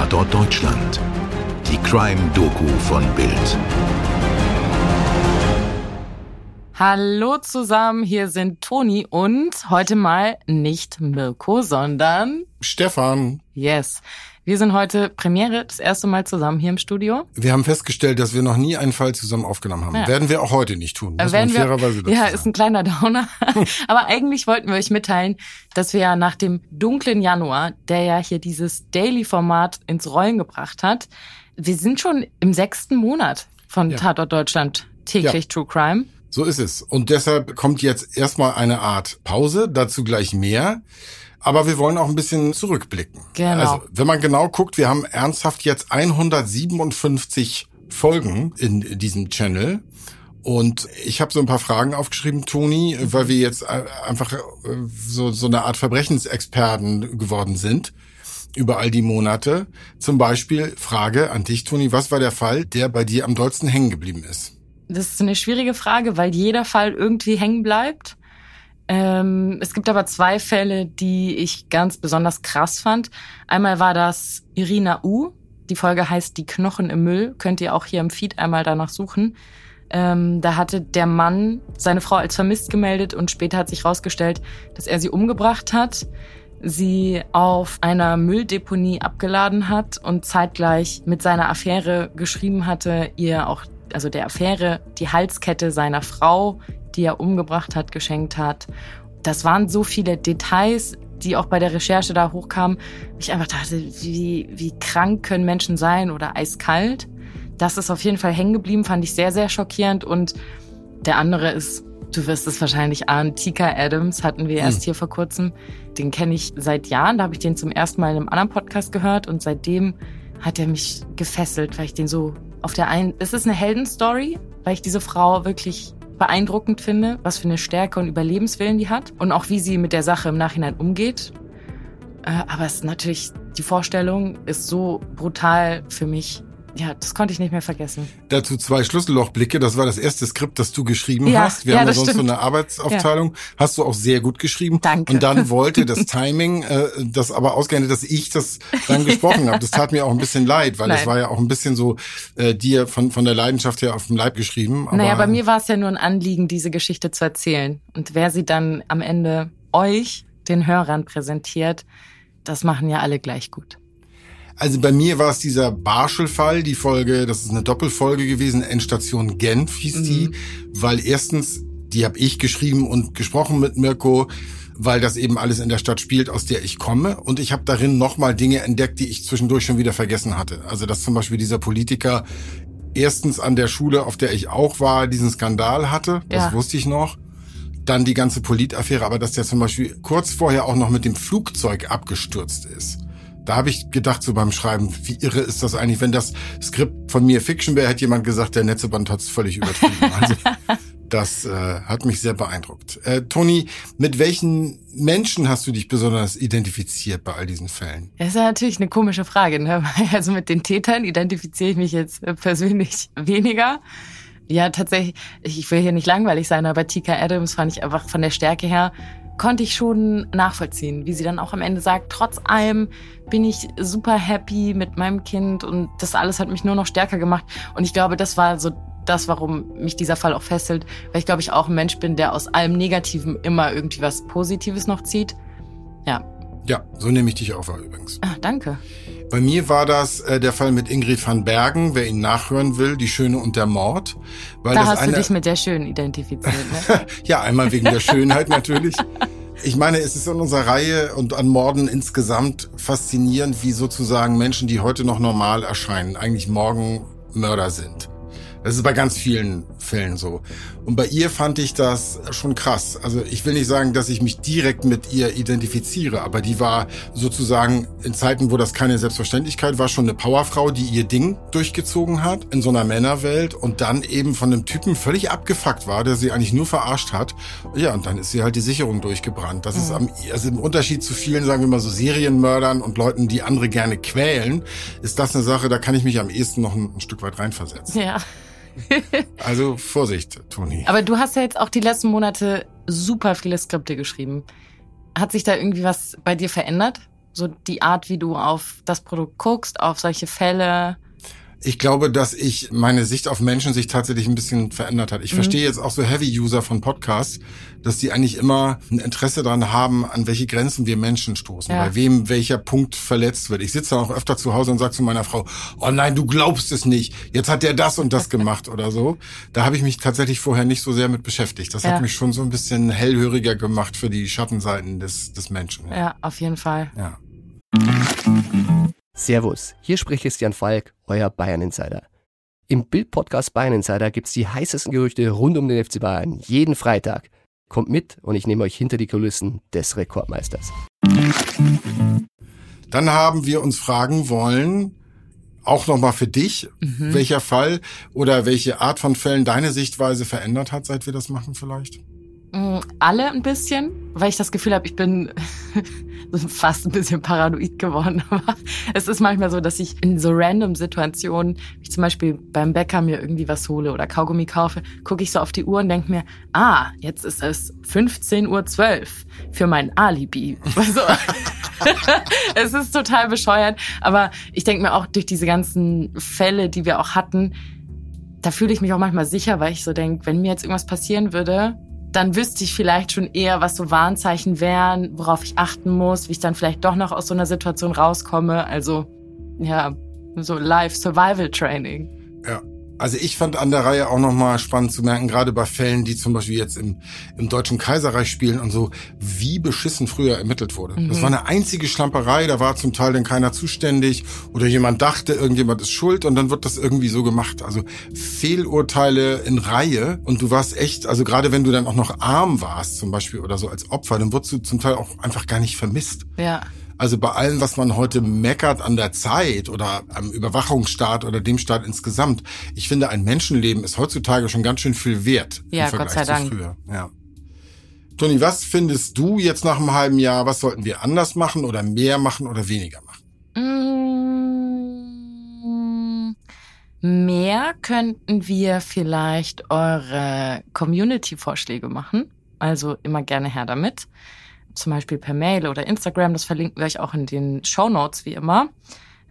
Tatort Deutschland. Die Crime-Doku von Bild. Hallo zusammen, hier sind Toni und heute mal nicht Mirko, sondern Stefan. Yes. Wir sind heute Premiere, das erste Mal zusammen hier im Studio. Wir haben festgestellt, dass wir noch nie einen Fall zusammen aufgenommen haben. Ja. Werden wir auch heute nicht tun. Muss Werden man wir, fairerweise dazu ja, ist ein kleiner Downer. Aber eigentlich wollten wir euch mitteilen, dass wir ja nach dem dunklen Januar, der ja hier dieses Daily-Format ins Rollen gebracht hat, wir sind schon im sechsten Monat von Ja. Tatort Deutschland täglich True Crime. So ist es. Und deshalb kommt jetzt erstmal eine Art Pause, dazu gleich mehr. Aber wir wollen auch ein bisschen zurückblicken. Genau. Also, wenn man genau guckt, wir haben ernsthaft jetzt 157 Folgen in diesem Channel. Und ich habe so ein paar Fragen aufgeschrieben, Toni, weil wir jetzt äh, einfach äh, so, so eine Art Verbrechensexperten geworden sind über all die Monate. Zum Beispiel Frage an dich, Toni, was war der Fall, der bei dir am dollsten hängen geblieben ist? Das ist eine schwierige Frage, weil jeder Fall irgendwie hängen bleibt. Ähm, es gibt aber zwei Fälle, die ich ganz besonders krass fand. Einmal war das Irina U. Die Folge heißt Die Knochen im Müll. Könnt ihr auch hier im Feed einmal danach suchen. Ähm, da hatte der Mann seine Frau als vermisst gemeldet und später hat sich herausgestellt, dass er sie umgebracht hat, sie auf einer Mülldeponie abgeladen hat und zeitgleich mit seiner Affäre geschrieben hatte, ihr auch, also der Affäre, die Halskette seiner Frau, die er umgebracht hat, geschenkt hat. Das waren so viele Details, die auch bei der Recherche da hochkamen. Ich einfach dachte, wie, wie krank können Menschen sein oder eiskalt. Das ist auf jeden Fall hängen geblieben, fand ich sehr, sehr schockierend. Und der andere ist, du wirst es wahrscheinlich ahnen, Tika Adams hatten wir erst hier vor kurzem. Den kenne ich seit Jahren. Da habe ich den zum ersten Mal in einem anderen Podcast gehört und seitdem hat er mich gefesselt, weil ich den so auf der einen. Es ist eine Heldenstory, weil ich diese Frau wirklich beeindruckend finde, was für eine Stärke und Überlebenswillen die hat und auch wie sie mit der Sache im Nachhinein umgeht. Äh, aber es ist natürlich, die Vorstellung ist so brutal für mich. Ja, das konnte ich nicht mehr vergessen. Dazu zwei Schlüssellochblicke. Das war das erste Skript, das du geschrieben Ja, hast. Wir ja, haben ja sonst stimmt. so eine Arbeitsaufteilung. Hast du auch sehr gut geschrieben. Danke. Und dann wollte das Timing, äh, das aber ausgerechnet, dass ich das dann gesprochen habe. Das tat mir auch ein bisschen leid, weil es Nein. war ja auch ein bisschen so äh, dir von, von der Leidenschaft her auf dem Leib geschrieben. Aber naja, bei mir war es ja nur ein Anliegen, diese Geschichte zu erzählen. Und wer sie dann am Ende euch, den Hörern, präsentiert, das machen ja alle gleich gut. Also bei mir war es dieser Barschel-Fall, die Folge, das ist eine Doppelfolge gewesen, Endstation Genf hieß die, weil erstens, die habe ich geschrieben und gesprochen mit Mirko, weil das eben alles in der Stadt spielt, aus der ich komme. Und ich habe darin nochmal Dinge entdeckt, die ich zwischendurch schon wieder vergessen hatte. Also dass zum Beispiel dieser Politiker erstens an der Schule, auf der ich auch war, diesen Skandal hatte, das Ja. wusste ich noch. Dann die ganze Politaffäre, aber dass der zum Beispiel kurz vorher auch noch mit dem Flugzeug abgestürzt ist. Da habe ich gedacht, so beim Schreiben, wie irre ist das eigentlich, wenn das Skript von mir Fiction wäre, hätte jemand gesagt, der Netzeband hat es völlig übertrieben. Also, das äh, hat mich sehr beeindruckt. Äh, Toni, mit welchen Menschen hast du dich besonders identifiziert bei all diesen Fällen? Das ist ja natürlich eine komische Frage. Ne? Also mit den Tätern identifiziere ich mich jetzt äh, persönlich weniger. Ja, tatsächlich, ich will hier nicht langweilig sein, aber Tika Adams fand ich einfach von der Stärke her, konnte ich schon nachvollziehen, wie sie dann auch am Ende sagt, trotz allem bin ich super happy mit meinem Kind und das alles hat mich nur noch stärker gemacht. Und ich glaube, das war so das, warum mich dieser Fall auch fesselt, weil ich glaube, ich auch ein Mensch bin, der aus allem Negativen immer irgendwie was Positives noch zieht. Ja, Ja, so nehme ich dich auch wahr übrigens. ah, danke. Bei mir war das äh, der Fall mit Ingrid van Bergen, wer ihn nachhören will, die Schöne und der Mord. Weil Da das hast du eine, dich mit der Schönen identifiziert, ne? Ja, einmal wegen der Schönheit natürlich. Ich meine, es ist in unserer Reihe und an Morden insgesamt faszinierend, wie sozusagen Menschen, die heute noch normal erscheinen, eigentlich morgen Mörder sind. Das ist bei ganz vielen Fällen so. Und bei ihr fand ich das schon krass. Also ich will nicht sagen, dass ich mich direkt mit ihr identifiziere, aber die war sozusagen in Zeiten, wo das keine Selbstverständlichkeit war, schon eine Powerfrau, die ihr Ding durchgezogen hat in so einer Männerwelt und dann eben von einem Typen völlig abgefuckt war, der sie eigentlich nur verarscht hat. Ja, und dann ist sie halt die Sicherung durchgebrannt. Das ist am, also im Unterschied zu vielen, sagen wir mal so Serienmördern und Leuten, die andere gerne quälen, ist das eine Sache, da kann ich mich am ehesten noch ein, ein Stück weit reinversetzen. Ja. Also Vorsicht, Toni. Aber du hast ja jetzt auch die letzten Monate super viele Skripte geschrieben. Hat sich da irgendwie was bei dir verändert? so die Art, wie du auf das Produkt guckst, auf solche Fälle? Ich glaube, dass ich meine Sicht auf Menschen sich tatsächlich ein bisschen verändert hat. Ich mhm. verstehe jetzt auch so Heavy-User von Podcasts, dass die eigentlich immer ein Interesse daran haben, an welche Grenzen wir Menschen stoßen, ja. bei wem welcher Punkt verletzt wird. Ich sitze auch öfter zu Hause und sage zu meiner Frau, oh nein, du glaubst es nicht, jetzt hat der das und das gemacht oder so. Da habe ich mich tatsächlich vorher nicht so sehr mit beschäftigt. Das ja. hat mich schon so ein bisschen hellhöriger gemacht für die Schattenseiten des, des Menschen. Ja. auf jeden Fall. Ja. Servus, hier spricht Christian Falk, euer Bayern Insider. Im Bild-Podcast Bayern Insider gibt's die heißesten Gerüchte rund um den FC Bayern jeden Freitag. Kommt mit und ich nehme euch hinter die Kulissen des Rekordmeisters. Dann haben wir uns fragen wollen, auch nochmal für dich, mhm. welcher Fall oder welche Art von Fällen deine Sichtweise verändert hat, seit wir das machen vielleicht? Mm, alle ein bisschen, weil ich das Gefühl habe, ich bin fast ein bisschen paranoid geworden. Aber es ist manchmal so, dass ich in so random Situationen, wie zum Beispiel beim Bäcker mir irgendwie was hole oder Kaugummi kaufe, gucke ich so auf die Uhr und denke mir, ah, jetzt ist es 15.12 Uhr für mein Alibi. Also, es ist total bescheuert. Aber ich denke mir auch durch diese ganzen Fälle, die wir auch hatten, da fühle ich mich auch manchmal sicher, weil ich so denke, wenn mir jetzt irgendwas passieren würde, dann wüsste ich vielleicht schon eher, was so Warnzeichen wären, worauf ich achten muss, wie ich dann vielleicht doch noch aus so einer Situation rauskomme. Also ja, so Live Survival Training. Ja. Also ich fand an der Reihe auch nochmal spannend zu merken, gerade bei Fällen, die zum Beispiel jetzt im, im Deutschen Kaiserreich spielen und so, wie beschissen früher ermittelt wurde. Mhm. Das war eine einzige Schlamperei, da war zum Teil dann keiner zuständig oder jemand dachte, irgendjemand ist schuld und dann wird das irgendwie so gemacht. Also Fehlurteile in Reihe und du warst echt, also gerade wenn du dann auch noch arm warst zum Beispiel oder so als Opfer, dann wurdest du zum Teil auch einfach gar nicht vermisst. Ja. Also bei allem, was man heute meckert an der Zeit oder am Überwachungsstaat oder dem Staat insgesamt, ich finde, ein Menschenleben ist heutzutage schon ganz schön viel wert ja, im Vergleich Gott sei Dank. zu früher. Ja. Toni, was findest du jetzt nach einem halben Jahr? Was sollten wir anders machen oder mehr machen oder weniger machen? Mm, mehr könnten wir vielleicht eure Community-Vorschläge machen. Also immer gerne her damit zum Beispiel per Mail oder Instagram. Das verlinken wir euch auch in den Show Notes wie immer.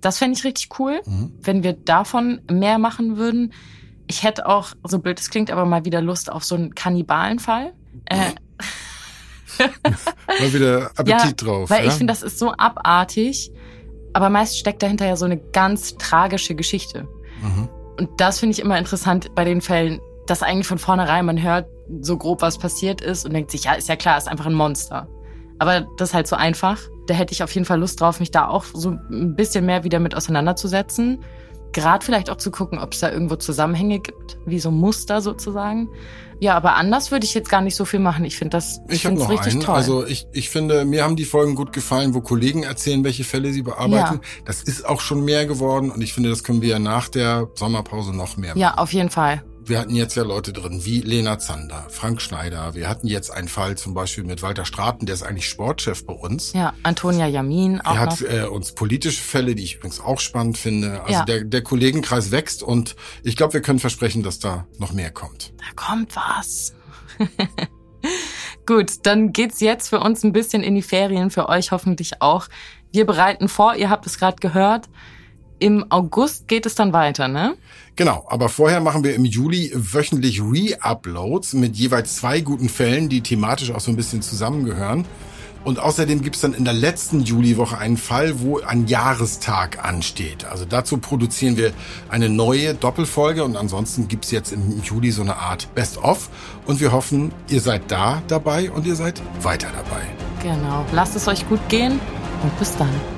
Das fände ich richtig cool, mhm. wenn wir davon mehr machen würden. Ich hätte auch, so blöd es klingt, aber mal wieder Lust auf so einen Kannibalenfall. Äh, mal wieder Appetit ja, drauf. Weil ja? ich finde, das ist so abartig. Aber meist steckt dahinter ja so eine ganz tragische Geschichte. Mhm. Und das finde ich immer interessant bei den Fällen, dass eigentlich von vornherein man hört so grob, was passiert ist und denkt sich, ja, ist ja klar, ist einfach ein Monster. Aber das ist halt so einfach. Da hätte ich auf jeden Fall Lust drauf, mich da auch so ein bisschen mehr wieder mit auseinanderzusetzen. Gerade vielleicht auch zu gucken, ob es da irgendwo Zusammenhänge gibt, wie so Muster sozusagen. Ja, aber anders würde ich jetzt gar nicht so viel machen. Ich finde das ich ich noch richtig einen. toll. Also ich, ich finde, mir haben die Folgen gut gefallen, wo Kollegen erzählen, welche Fälle sie bearbeiten. Ja. Das ist auch schon mehr geworden und ich finde, das können wir ja nach der Sommerpause noch mehr machen. Ja, auf jeden Fall wir hatten jetzt ja Leute drin wie Lena Zander, Frank Schneider. Wir hatten jetzt einen Fall zum Beispiel mit Walter Straten, der ist eigentlich Sportchef bei uns. Ja, Antonia Jamin auch. Er hat äh, uns politische Fälle, die ich übrigens auch spannend finde. Also ja. der, der Kollegenkreis wächst und ich glaube, wir können versprechen, dass da noch mehr kommt. Da kommt was. Gut, dann geht's jetzt für uns ein bisschen in die Ferien, für euch hoffentlich auch. Wir bereiten vor, ihr habt es gerade gehört. Im August geht es dann weiter, ne? Genau, aber vorher machen wir im Juli wöchentlich Re-Uploads mit jeweils zwei guten Fällen, die thematisch auch so ein bisschen zusammengehören. Und außerdem gibt's dann in der letzten Juliwoche einen Fall, wo ein Jahrestag ansteht. Also dazu produzieren wir eine neue Doppelfolge und ansonsten gibt's jetzt im Juli so eine Art Best-of. Und wir hoffen, ihr seid da dabei und ihr seid weiter dabei. Genau, lasst es euch gut gehen und bis dann.